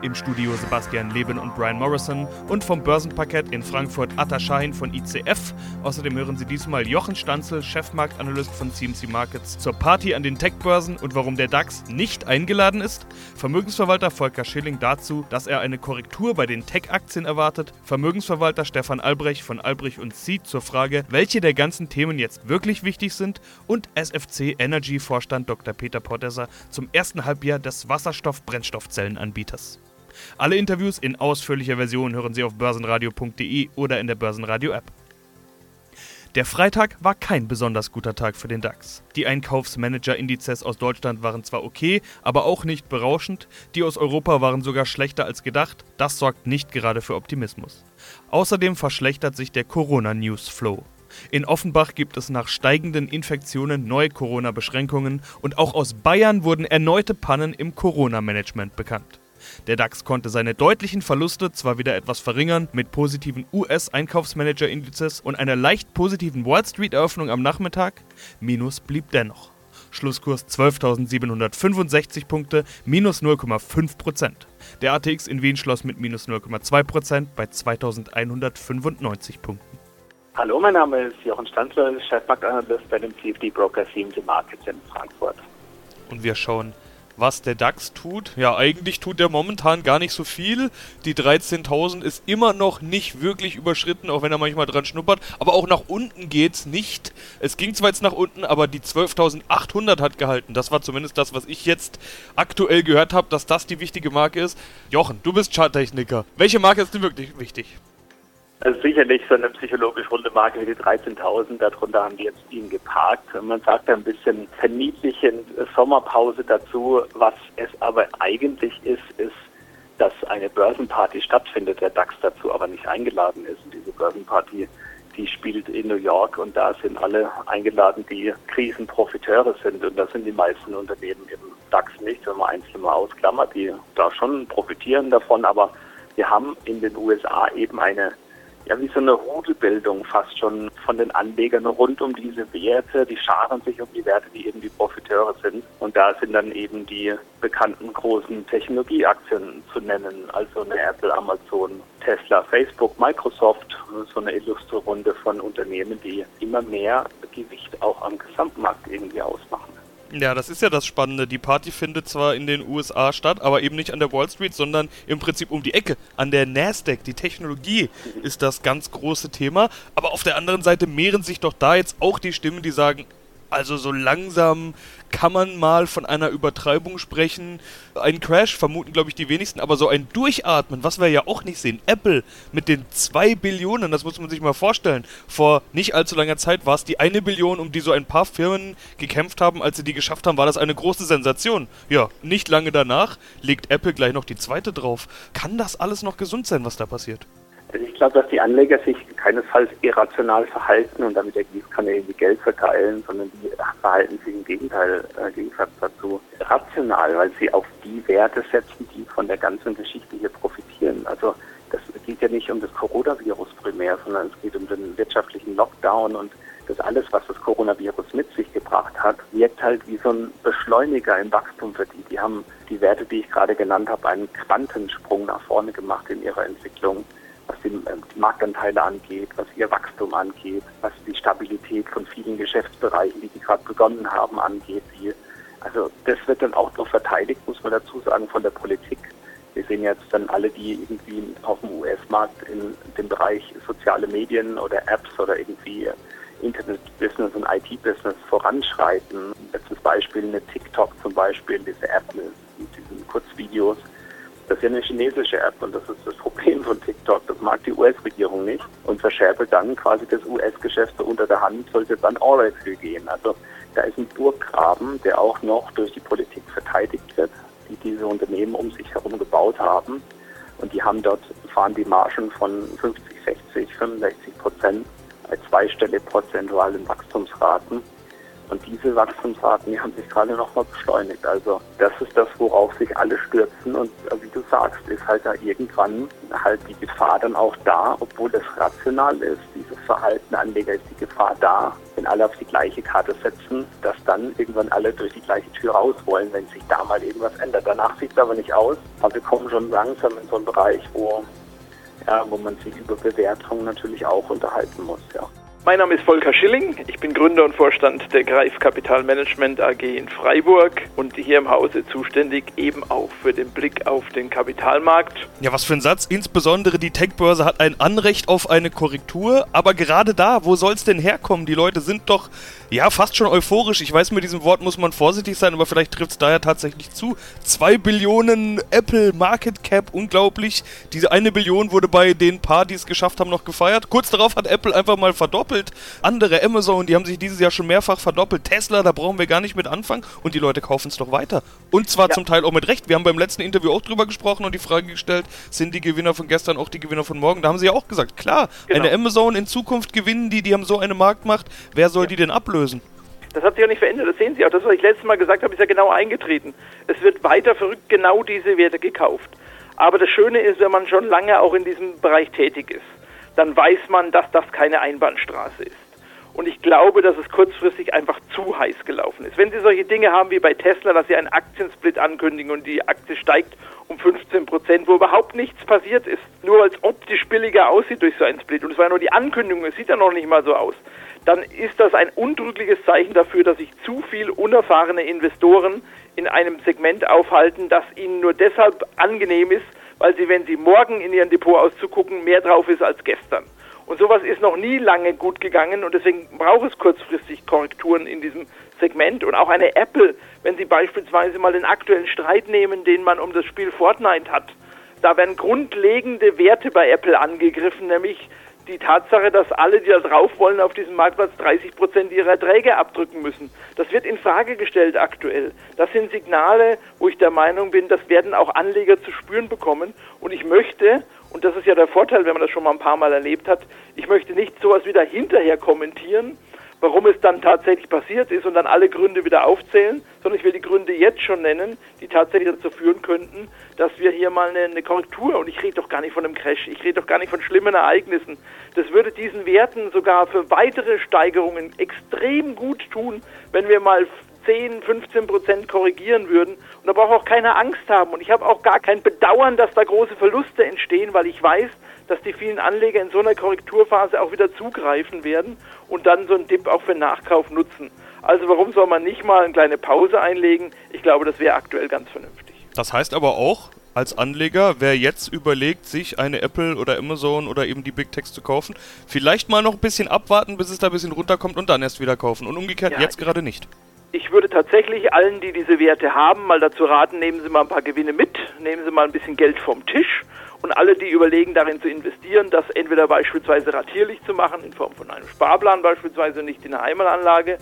Im Studio Sebastian Leben und Brian Morrison und vom Börsenparkett in Frankfurt Atta Shahin von ICF. Außerdem hören Sie diesmal Jochen Stanzel, Chefmarktanalyst von CMC Markets, zur Party an den Tech-Börsen und warum der DAX nicht eingeladen ist. Vermögensverwalter Volker Schilling dazu, dass er eine Korrektur bei den Tech-Aktien erwartet. Vermögensverwalter Stefan Albrecht von Albrecht und Seed zur Frage, welche der ganzen Themen jetzt wirklich wichtig sind. Und SFC Energy Vorstand Dr. Peter Portesser zum ersten Halbjahr des Wasserstoff-Brennstoffzellenanbieters. Alle Interviews in ausführlicher Version hören Sie auf börsenradio.de oder in der Börsenradio-App. Der Freitag war kein besonders guter Tag für den DAX. Die Einkaufsmanager-Indizes aus Deutschland waren zwar okay, aber auch nicht berauschend. Die aus Europa waren sogar schlechter als gedacht. Das sorgt nicht gerade für Optimismus. Außerdem verschlechtert sich der Corona-News-Flow. In Offenbach gibt es nach steigenden Infektionen neue Corona-Beschränkungen und auch aus Bayern wurden erneute Pannen im Corona-Management bekannt. Der DAX konnte seine deutlichen Verluste zwar wieder etwas verringern mit positiven US-Einkaufsmanager-Indizes und einer leicht positiven Wall Street-Eröffnung am Nachmittag, Minus blieb dennoch. Schlusskurs 12.765 Punkte, minus 0,5%. Der ATX in Wien schloss mit minus 0,2% bei 2.195 Punkten. Hallo, mein Name ist Jochen Stanzler, Chefmarktanalyst bei dem CFD Broker CMC Markets in Frankfurt. Und wir schauen was der DAX tut. Ja, eigentlich tut er momentan gar nicht so viel. Die 13.000 ist immer noch nicht wirklich überschritten, auch wenn er manchmal dran schnuppert. Aber auch nach unten geht's nicht. Es ging zwar jetzt nach unten, aber die 12.800 hat gehalten. Das war zumindest das, was ich jetzt aktuell gehört habe, dass das die wichtige Marke ist. Jochen, du bist Charttechniker. Welche Marke ist denn wirklich wichtig? Also sicherlich so eine psychologisch runde Marke wie die 13.000, darunter haben die jetzt ihn geparkt. Man sagt ein bisschen verniedlichend Sommerpause dazu. Was es aber eigentlich ist, ist, dass eine Börsenparty stattfindet, der DAX dazu aber nicht eingeladen ist. Und diese Börsenparty, die spielt in New York und da sind alle eingeladen, die Krisenprofiteure sind. Und das sind die meisten Unternehmen im DAX nicht, wenn man einzelne mal ausklammert, die da schon profitieren davon. Aber wir haben in den USA eben eine ja wie so eine Rudelbildung fast schon von den Anlegern rund um diese Werte. Die scharen sich um die Werte, die eben die Profiteure sind. Und da sind dann eben die bekannten großen Technologieaktien zu nennen, also eine Apple, Amazon, Tesla, Facebook, Microsoft, so eine illustre Runde von Unternehmen, die immer mehr Gewicht auch am Gesamtmarkt irgendwie ausmachen. Ja, das ist ja das Spannende. Die Party findet zwar in den USA statt, aber eben nicht an der Wall Street, sondern im Prinzip um die Ecke. An der Nasdaq. Die Technologie ist das ganz große Thema. Aber auf der anderen Seite mehren sich doch da jetzt auch die Stimmen, die sagen, also so langsam kann man mal von einer Übertreibung sprechen. Ein Crash vermuten, glaube ich, die wenigsten, aber so ein Durchatmen, was wir ja auch nicht sehen. Apple mit den zwei Billionen, das muss man sich mal vorstellen. Vor nicht allzu langer Zeit war es die eine Billion, um die so ein paar Firmen gekämpft haben. Als sie die geschafft haben, war das eine große Sensation. Ja, nicht lange danach legt Apple gleich noch die zweite drauf. Kann das alles noch gesund sein, was da passiert? Also ich glaube, dass die Anleger sich keinesfalls irrational verhalten und damit der Gießkanne irgendwie Geld verteilen, sondern die verhalten sich im Gegenteil, äh, Gegensatz dazu rational, weil sie auf die Werte setzen, die von der ganzen Geschichte hier profitieren. Also das geht ja nicht um das Coronavirus primär, sondern es geht um den wirtschaftlichen Lockdown und das alles, was das Coronavirus mit sich gebracht hat, wirkt halt wie so ein Beschleuniger im Wachstum für die. Die haben die Werte, die ich gerade genannt habe, einen Quantensprung nach vorne gemacht in ihrer Entwicklung was die, ähm, die Marktanteile angeht, was ihr Wachstum angeht, was die Stabilität von vielen Geschäftsbereichen, die sie gerade begonnen haben, angeht. Also das wird dann auch noch verteidigt, muss man dazu sagen, von der Politik. Wir sehen jetzt dann alle, die irgendwie auf dem US-Markt in dem Bereich soziale Medien oder Apps oder irgendwie Internet-Business und IT-Business voranschreiten. Letztes Beispiel eine TikTok zum Beispiel, diese App mit diesen Kurzvideos das ist ja eine chinesische App und das ist das Problem von TikTok. Das mag die US-Regierung nicht und verschärft dann quasi das US-Geschäft so unter der Hand, sollte dann All-Right gehen. Also da ist ein Burggraben, der auch noch durch die Politik verteidigt wird, die diese Unternehmen um sich herum gebaut haben. Und die haben dort, fahren die Margen von 50, 60, 65 Prozent, bei zweistellig prozentualen Wachstumsraten. Und diese Wachstumsraten, die haben sich gerade nochmal beschleunigt. Also das ist das, worauf sich alle stürzen. Und äh, wie du sagst, ist halt da irgendwann halt die Gefahr dann auch da, obwohl das rational ist, dieses Verhalten Anleger ist die Gefahr da, wenn alle auf die gleiche Karte setzen, dass dann irgendwann alle durch die gleiche Tür raus wollen, wenn sich da mal irgendwas ändert. Danach sieht es aber nicht aus. Aber wir kommen schon langsam in so einen Bereich, wo, ja, wo man sich über Bewertungen natürlich auch unterhalten muss. Ja. Mein Name ist Volker Schilling. Ich bin Gründer und Vorstand der Greif Kapitalmanagement AG in Freiburg und hier im Hause zuständig eben auch für den Blick auf den Kapitalmarkt. Ja, was für ein Satz. Insbesondere die Tech-Börse hat ein Anrecht auf eine Korrektur. Aber gerade da, wo soll es denn herkommen? Die Leute sind doch ja, fast schon euphorisch. Ich weiß, mit diesem Wort muss man vorsichtig sein, aber vielleicht trifft es da ja tatsächlich zu. Zwei Billionen Apple Market Cap, unglaublich. Diese eine Billion wurde bei den paar, die es geschafft haben, noch gefeiert. Kurz darauf hat Apple einfach mal verdoppelt. Andere Amazon, die haben sich dieses Jahr schon mehrfach verdoppelt. Tesla, da brauchen wir gar nicht mit anfangen. Und die Leute kaufen es doch weiter. Und zwar ja. zum Teil auch mit Recht. Wir haben beim letzten Interview auch drüber gesprochen und die Frage gestellt, sind die Gewinner von gestern auch die Gewinner von morgen? Da haben sie ja auch gesagt, klar, genau. eine Amazon in Zukunft gewinnen die, die haben so eine Marktmacht. Wer soll ja. die denn ablösen? lösen. Das hat sich auch nicht verändert, das sehen Sie auch. Das, was ich letztes Mal gesagt habe, ist ja genau eingetreten. Es wird weiter verrückt genau diese Werte gekauft. Aber das Schöne ist, wenn man schon lange auch in diesem Bereich tätig ist, dann weiß man, dass das keine Einbahnstraße ist. Und ich glaube, dass es kurzfristig einfach zu heiß gelaufen ist. Wenn Sie solche Dinge haben wie bei Tesla, dass Sie einen Aktiensplit ankündigen und die Aktie steigt um 15 Prozent, wo überhaupt nichts passiert ist, nur weil es optisch billiger aussieht durch so einen Split. Und es war ja nur die Ankündigung, es sieht ja noch nicht mal so aus dann ist das ein undrückliches Zeichen dafür, dass sich zu viel unerfahrene Investoren in einem Segment aufhalten, das ihnen nur deshalb angenehm ist, weil sie, wenn sie morgen in ihren Depot auszugucken, mehr drauf ist als gestern. Und sowas ist noch nie lange gut gegangen und deswegen braucht es kurzfristig Korrekturen in diesem Segment und auch eine Apple, wenn Sie beispielsweise mal den aktuellen Streit nehmen, den man um das Spiel Fortnite hat. Da werden grundlegende Werte bei Apple angegriffen, nämlich die Tatsache, dass alle, die da drauf wollen, auf diesem Marktplatz 30 Prozent ihrer Erträge abdrücken müssen. Das wird in Frage gestellt aktuell. Das sind Signale, wo ich der Meinung bin, das werden auch Anleger zu spüren bekommen. Und ich möchte, und das ist ja der Vorteil, wenn man das schon mal ein paar Mal erlebt hat, ich möchte nicht sowas wieder hinterher kommentieren, warum es dann tatsächlich passiert ist und dann alle Gründe wieder aufzählen, sondern ich will die Gründe jetzt schon nennen, die tatsächlich dazu führen könnten, dass wir hier mal eine, eine Korrektur, und ich rede doch gar nicht von einem Crash, ich rede doch gar nicht von schlimmen Ereignissen, das würde diesen Werten sogar für weitere Steigerungen extrem gut tun, wenn wir mal 10, 15 Prozent korrigieren würden. Und da braucht auch keiner Angst haben. Und ich habe auch gar kein Bedauern, dass da große Verluste entstehen, weil ich weiß, dass die vielen Anleger in so einer Korrekturphase auch wieder zugreifen werden und dann so einen Tipp auch für Nachkauf nutzen. Also warum soll man nicht mal eine kleine Pause einlegen? Ich glaube, das wäre aktuell ganz vernünftig. Das heißt aber auch, als Anleger, wer jetzt überlegt, sich eine Apple oder Amazon oder eben die Big Techs zu kaufen, vielleicht mal noch ein bisschen abwarten, bis es da ein bisschen runterkommt und dann erst wieder kaufen. Und umgekehrt ja, jetzt gerade nicht. Ich würde tatsächlich allen, die diese Werte haben, mal dazu raten, nehmen Sie mal ein paar Gewinne mit, nehmen Sie mal ein bisschen Geld vom Tisch und alle, die überlegen, darin zu investieren, das entweder beispielsweise ratierlich zu machen, in Form von einem Sparplan beispielsweise, nicht in einer Einmalanlage,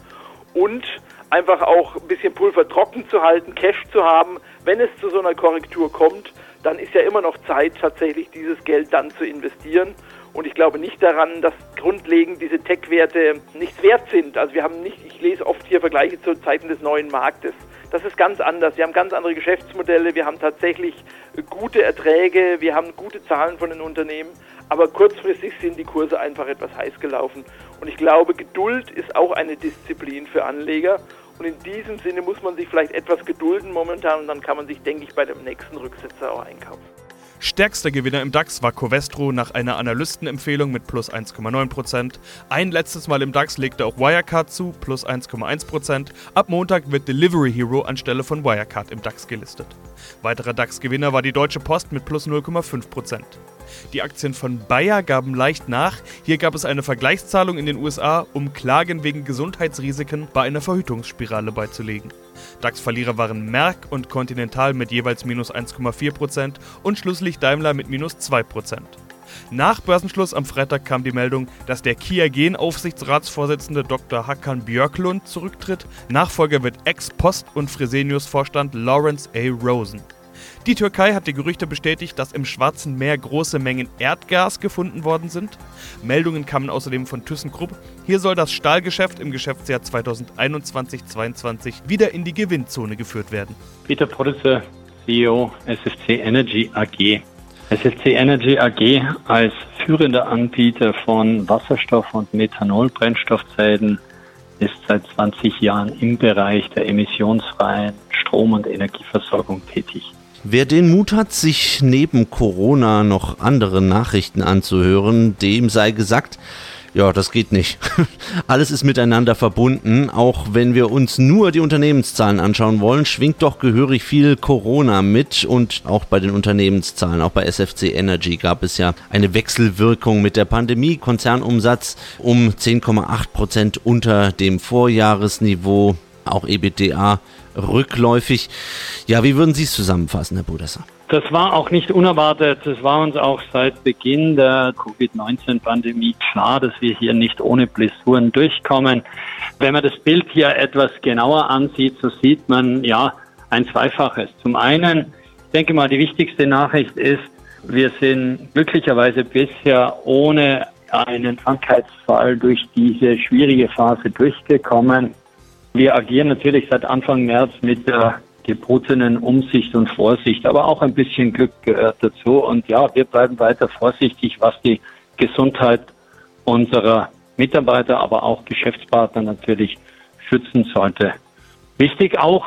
und einfach auch ein bisschen Pulver trocken zu halten, Cash zu haben, wenn es zu so einer Korrektur kommt, dann ist ja immer noch Zeit, tatsächlich dieses Geld dann zu investieren. Und ich glaube nicht daran, dass grundlegend diese Tech-Werte nichts wert sind. Also wir haben nicht, ich lese oft hier Vergleiche zu Zeiten des neuen Marktes. Das ist ganz anders. Wir haben ganz andere Geschäftsmodelle, wir haben tatsächlich gute Erträge, wir haben gute Zahlen von den Unternehmen, aber kurzfristig sind die Kurse einfach etwas heiß gelaufen. Und ich glaube, Geduld ist auch eine Disziplin für Anleger. Und in diesem Sinne muss man sich vielleicht etwas gedulden momentan und dann kann man sich, denke ich, bei dem nächsten Rücksetzer auch einkaufen. Stärkster Gewinner im DAX war Covestro nach einer Analystenempfehlung mit plus 1,9%. Ein letztes Mal im DAX legte auch Wirecard zu, plus 1,1%. Ab Montag wird Delivery Hero anstelle von Wirecard im DAX gelistet. Weiterer DAX-Gewinner war die Deutsche Post mit plus 0,5%. Die Aktien von Bayer gaben leicht nach. Hier gab es eine Vergleichszahlung in den USA, um Klagen wegen Gesundheitsrisiken bei einer Verhütungsspirale beizulegen. DAX-Verlierer waren Merck und Continental mit jeweils minus 1,4% und schlusslich Daimler mit minus 2%. Nach Börsenschluss am Freitag kam die Meldung, dass der Kia Gen-Aufsichtsratsvorsitzende Dr. Hakan Björklund zurücktritt. Nachfolger wird Ex-Post- und Fresenius-Vorstand Lawrence A. Rosen. Die Türkei hat die Gerüchte bestätigt, dass im Schwarzen Meer große Mengen Erdgas gefunden worden sind. Meldungen kamen außerdem von ThyssenKrupp. Hier soll das Stahlgeschäft im Geschäftsjahr 2021-22 wieder in die Gewinnzone geführt werden. Peter Producer, CEO SFC Energy AG. SFC Energy AG als führender Anbieter von Wasserstoff- und Methanol-Brennstoffzellen ist seit 20 Jahren im Bereich der emissionsfreien Strom- und Energieversorgung tätig. Wer den Mut hat, sich neben Corona noch andere Nachrichten anzuhören, dem sei gesagt, ja, das geht nicht. Alles ist miteinander verbunden. Auch wenn wir uns nur die Unternehmenszahlen anschauen wollen, schwingt doch gehörig viel Corona mit. Und auch bei den Unternehmenszahlen, auch bei SFC Energy gab es ja eine Wechselwirkung mit der Pandemie. Konzernumsatz um 10,8 Prozent unter dem Vorjahresniveau. Auch EBITDA rückläufig. Ja, wie würden Sie es zusammenfassen, Herr Budesser? Das war auch nicht unerwartet. Das war uns auch seit Beginn der Covid-19-Pandemie klar, dass wir hier nicht ohne Blessuren durchkommen. Wenn man das Bild hier etwas genauer ansieht, so sieht man ja ein Zweifaches. Zum einen, ich denke mal, die wichtigste Nachricht ist, wir sind glücklicherweise bisher ohne einen Krankheitsfall durch diese schwierige Phase durchgekommen. Wir agieren natürlich seit Anfang März mit der gebotenen Umsicht und Vorsicht, aber auch ein bisschen Glück gehört dazu. Und ja, wir bleiben weiter vorsichtig, was die Gesundheit unserer Mitarbeiter, aber auch Geschäftspartner natürlich schützen sollte. Wichtig auch,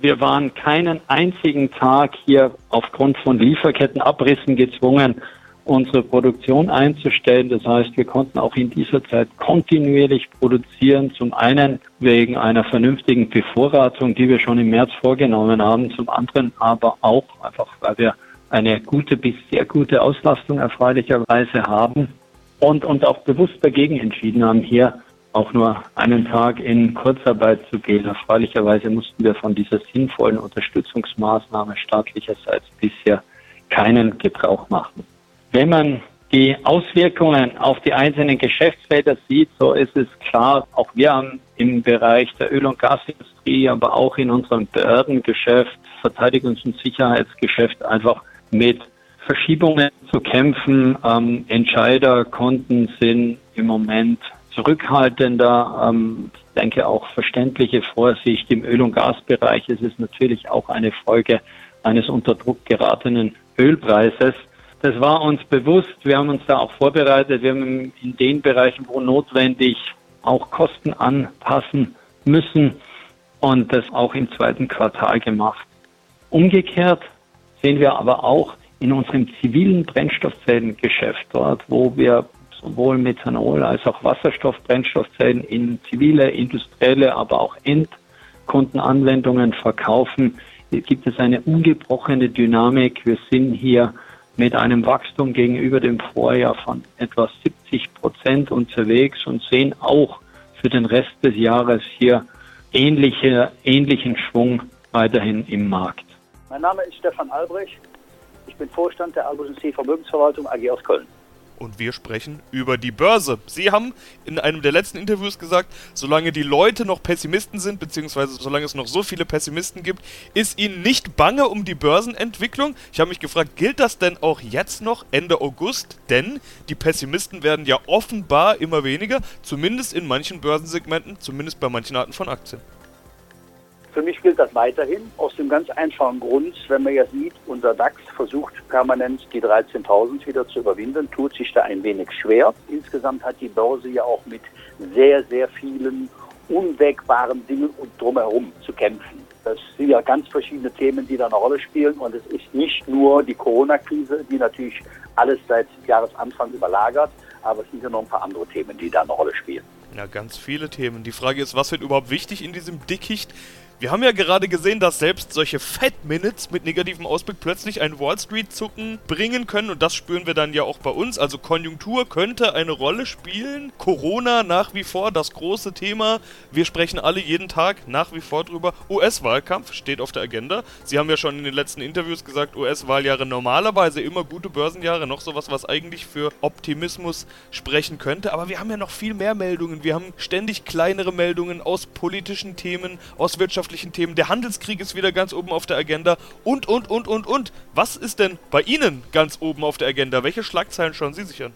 wir waren keinen einzigen Tag hier aufgrund von Lieferkettenabrissen gezwungen, unsere Produktion einzustellen. Das heißt, wir konnten auch in dieser Zeit kontinuierlich produzieren. Zum einen wegen einer vernünftigen Bevorratung, die wir schon im März vorgenommen haben. Zum anderen aber auch einfach, weil wir eine gute bis sehr gute Auslastung erfreulicherweise haben und uns auch bewusst dagegen entschieden haben, hier auch nur einen Tag in Kurzarbeit zu gehen. Erfreulicherweise mussten wir von dieser sinnvollen Unterstützungsmaßnahme staatlicherseits bisher keinen Gebrauch machen. Wenn man die Auswirkungen auf die einzelnen Geschäftsfelder sieht, so ist es klar, auch wir haben im Bereich der Öl- und Gasindustrie, aber auch in unserem Behördengeschäft, Verteidigungs- und Sicherheitsgeschäft einfach mit Verschiebungen zu kämpfen. Ähm, Entscheiderkonten sind im Moment zurückhaltender. Ähm, ich denke auch verständliche Vorsicht im Öl- und Gasbereich. Es ist natürlich auch eine Folge eines unter Druck geratenen Ölpreises. Das war uns bewusst. Wir haben uns da auch vorbereitet. Wir haben in den Bereichen, wo notwendig, auch Kosten anpassen müssen und das auch im zweiten Quartal gemacht. Umgekehrt sehen wir aber auch in unserem zivilen Brennstoffzellengeschäft, dort wo wir sowohl Methanol als auch Wasserstoffbrennstoffzellen in zivile, industrielle, aber auch Endkundenanwendungen verkaufen, gibt es eine ungebrochene Dynamik. Wir sind hier mit einem Wachstum gegenüber dem Vorjahr von etwa 70 Prozent unterwegs und sehen auch für den Rest des Jahres hier ähnliche, ähnlichen Schwung weiterhin im Markt. Mein Name ist Stefan Albrecht. Ich bin Vorstand der Albrecht C. Vermögensverwaltung AG aus Köln und wir sprechen über die Börse. Sie haben in einem der letzten Interviews gesagt, solange die Leute noch Pessimisten sind, beziehungsweise solange es noch so viele Pessimisten gibt, ist ihnen nicht bange um die Börsenentwicklung. Ich habe mich gefragt, gilt das denn auch jetzt noch Ende August? Denn die Pessimisten werden ja offenbar immer weniger, zumindest in manchen Börsensegmenten, zumindest bei manchen Arten von Aktien. Für mich gilt das weiterhin aus dem ganz einfachen Grund, wenn man ja sieht, unser DAX versucht permanent die 13.000 wieder zu überwinden, tut sich da ein wenig schwer. Insgesamt hat die Börse ja auch mit sehr, sehr vielen unwägbaren Dingen und drumherum zu kämpfen. Das sind ja ganz verschiedene Themen, die da eine Rolle spielen. Und es ist nicht nur die Corona-Krise, die natürlich alles seit Jahresanfang überlagert, aber es sind ja noch ein paar andere Themen, die da eine Rolle spielen. Ja, ganz viele Themen. Die Frage ist, was wird überhaupt wichtig in diesem Dickicht? Wir haben ja gerade gesehen, dass selbst solche Fat Minutes mit negativem Ausblick plötzlich ein Wall Street Zucken bringen können und das spüren wir dann ja auch bei uns. Also Konjunktur könnte eine Rolle spielen. Corona nach wie vor das große Thema. Wir sprechen alle jeden Tag nach wie vor drüber. US-Wahlkampf steht auf der Agenda. Sie haben ja schon in den letzten Interviews gesagt, US-Wahljahre normalerweise immer gute Börsenjahre, noch sowas, was eigentlich für Optimismus sprechen könnte. Aber wir haben ja noch viel mehr Meldungen. Wir haben ständig kleinere Meldungen aus politischen Themen, aus Wirtschaft wirtschaftlichen Themen. Der Handelskrieg ist wieder ganz oben auf der Agenda und, und, und, und, und. Was ist denn bei Ihnen ganz oben auf der Agenda? Welche Schlagzeilen schauen Sie sich an?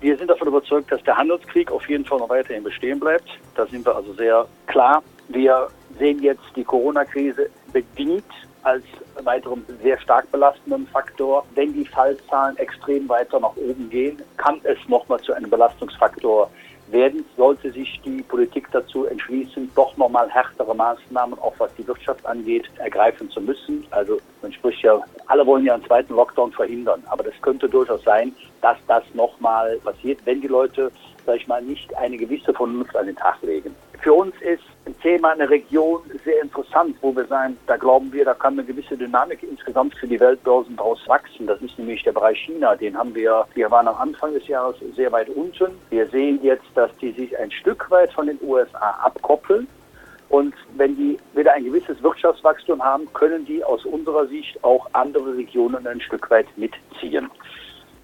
Wir sind davon überzeugt, dass der Handelskrieg auf jeden Fall noch weiterhin bestehen bleibt. Da sind wir also sehr klar. Wir sehen jetzt die Corona-Krise bedingt als weiteren sehr stark belastenden Faktor. Wenn die Fallzahlen extrem weiter nach oben gehen, kann es nochmal zu einem Belastungsfaktor werden, sollte sich die Politik dazu entschließen, doch nochmal härtere Maßnahmen, auch was die Wirtschaft angeht, ergreifen zu müssen. Also man spricht ja, alle wollen ja einen zweiten Lockdown verhindern, aber das könnte durchaus sein, dass das nochmal passiert, wenn die Leute, sag ich mal, nicht eine gewisse Vernunft an den Tag legen. Für uns ist ein Thema, eine Region sehr interessant, wo wir sagen, da glauben wir, da kann eine gewisse Dynamik insgesamt für die Weltbörsen daraus wachsen. Das ist nämlich der Bereich China. Den haben wir, wir waren am Anfang des Jahres sehr weit unten. Wir sehen jetzt, dass die sich ein Stück weit von den USA abkoppeln. Und wenn die wieder ein gewisses Wirtschaftswachstum haben, können die aus unserer Sicht auch andere Regionen ein Stück weit mitziehen.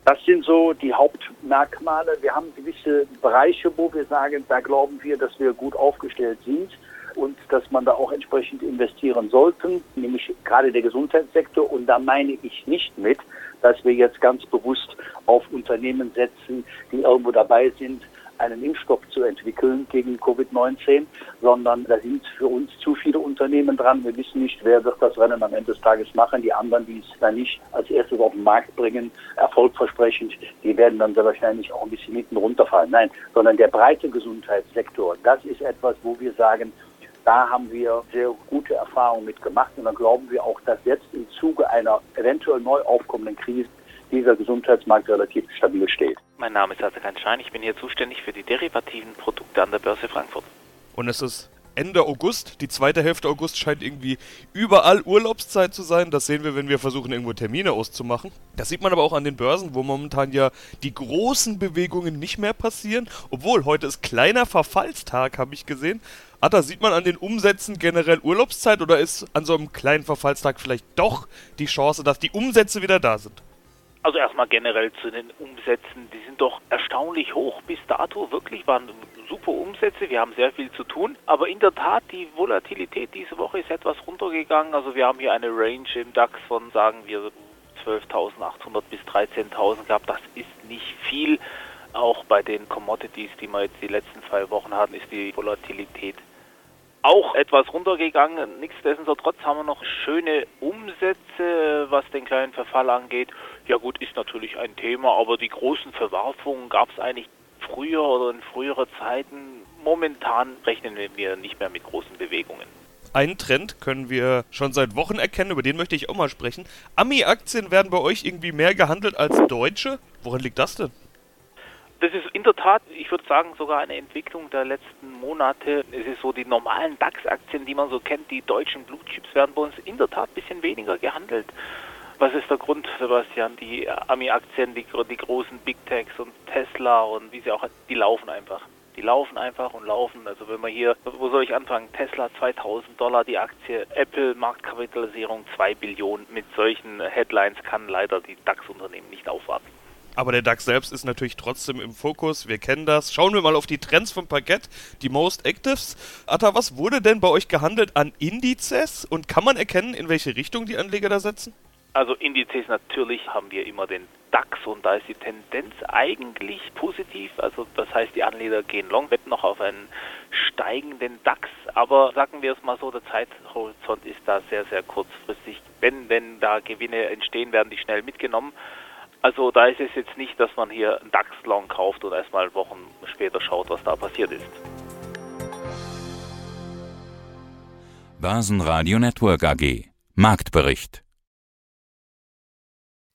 Das sind so die Hauptmerkmale. Wir haben gewisse Bereiche, wo wir sagen, da glauben wir, dass wir gut aufgestellt sind und dass man da auch entsprechend investieren sollten, nämlich gerade der Gesundheitssektor. Und da meine ich nicht mit, dass wir jetzt ganz bewusst auf Unternehmen setzen, die irgendwo dabei sind, einen Impfstoff zu entwickeln gegen Covid-19, sondern da sind für uns zu viele Unternehmen dran. Wir wissen nicht, wer wird das Rennen am Ende des Tages machen. Die anderen, die es dann nicht als erstes auf den Markt bringen, erfolgversprechend, die werden dann sehr wahrscheinlich auch ein bisschen hinten runterfallen. Nein, sondern der breite Gesundheitssektor, das ist etwas, wo wir sagen, da haben wir sehr gute Erfahrungen mit gemacht und dann glauben wir auch, dass jetzt im Zuge einer eventuell neu aufkommenden Krise dieser Gesundheitsmarkt relativ stabil steht. Mein Name ist Atakan Schein, ich bin hier zuständig für die derivativen Produkte an der Börse Frankfurt. Und es ist Ende August, die zweite Hälfte August scheint irgendwie überall Urlaubszeit zu sein. Das sehen wir, wenn wir versuchen, irgendwo Termine auszumachen. Das sieht man aber auch an den Börsen, wo momentan ja die großen Bewegungen nicht mehr passieren. Obwohl, heute ist kleiner Verfallstag, habe ich gesehen. Atta, sieht man an den Umsätzen generell Urlaubszeit oder ist an so einem kleinen Verfallstag vielleicht doch die Chance, dass die Umsätze wieder da sind? Also erstmal generell zu den Umsätzen, die sind doch erstaunlich hoch bis dato. Wirklich waren super Umsätze, wir haben sehr viel zu tun. Aber in der Tat, die Volatilität diese Woche ist etwas runtergegangen. Also wir haben hier eine Range im DAX von, sagen wir, 12.800 bis 13.000 gehabt. Das ist nicht viel. Auch bei den Commodities, die wir jetzt die letzten zwei Wochen hatten, ist die Volatilität auch etwas runtergegangen. Nichtsdestotrotz haben wir noch schöne Umsätze, was den kleinen Verfall angeht. Ja gut, ist natürlich ein Thema, aber die großen Verwerfungen gab es eigentlich früher oder in früheren Zeiten. Momentan rechnen wir nicht mehr mit großen Bewegungen. Einen Trend können wir schon seit Wochen erkennen, über den möchte ich auch mal sprechen. Ami-Aktien werden bei euch irgendwie mehr gehandelt als deutsche. Woran liegt das denn? Das ist in der Tat, ich würde sagen, sogar eine Entwicklung der letzten Monate. Es ist so, die normalen DAX-Aktien, die man so kennt, die deutschen Blue Chips, werden bei uns in der Tat ein bisschen weniger gehandelt. Was ist der Grund, Sebastian? Die Ami-Aktien, die, die großen Big Techs und Tesla und wie sie auch, die laufen einfach. Die laufen einfach und laufen. Also wenn man hier, wo soll ich anfangen? Tesla 2000 Dollar die Aktie, Apple Marktkapitalisierung 2 Billionen. Mit solchen Headlines kann leider die DAX-Unternehmen nicht aufwarten. Aber der DAX selbst ist natürlich trotzdem im Fokus. Wir kennen das. Schauen wir mal auf die Trends vom Parkett, die Most Actives. Atta, was wurde denn bei euch gehandelt an Indizes? Und kann man erkennen, in welche Richtung die Anleger da setzen? Also Indizes natürlich haben wir immer den DAX und da ist die Tendenz eigentlich positiv. Also das heißt, die Anleger gehen long, wetten noch auf einen steigenden DAX. Aber sagen wir es mal so, der Zeithorizont ist da sehr, sehr kurzfristig. Wenn, wenn da Gewinne entstehen, werden die schnell mitgenommen. Also da ist es jetzt nicht, dass man hier einen DAX-Long kauft und erstmal Wochen später schaut, was da passiert ist. Börsenradio Network AG Marktbericht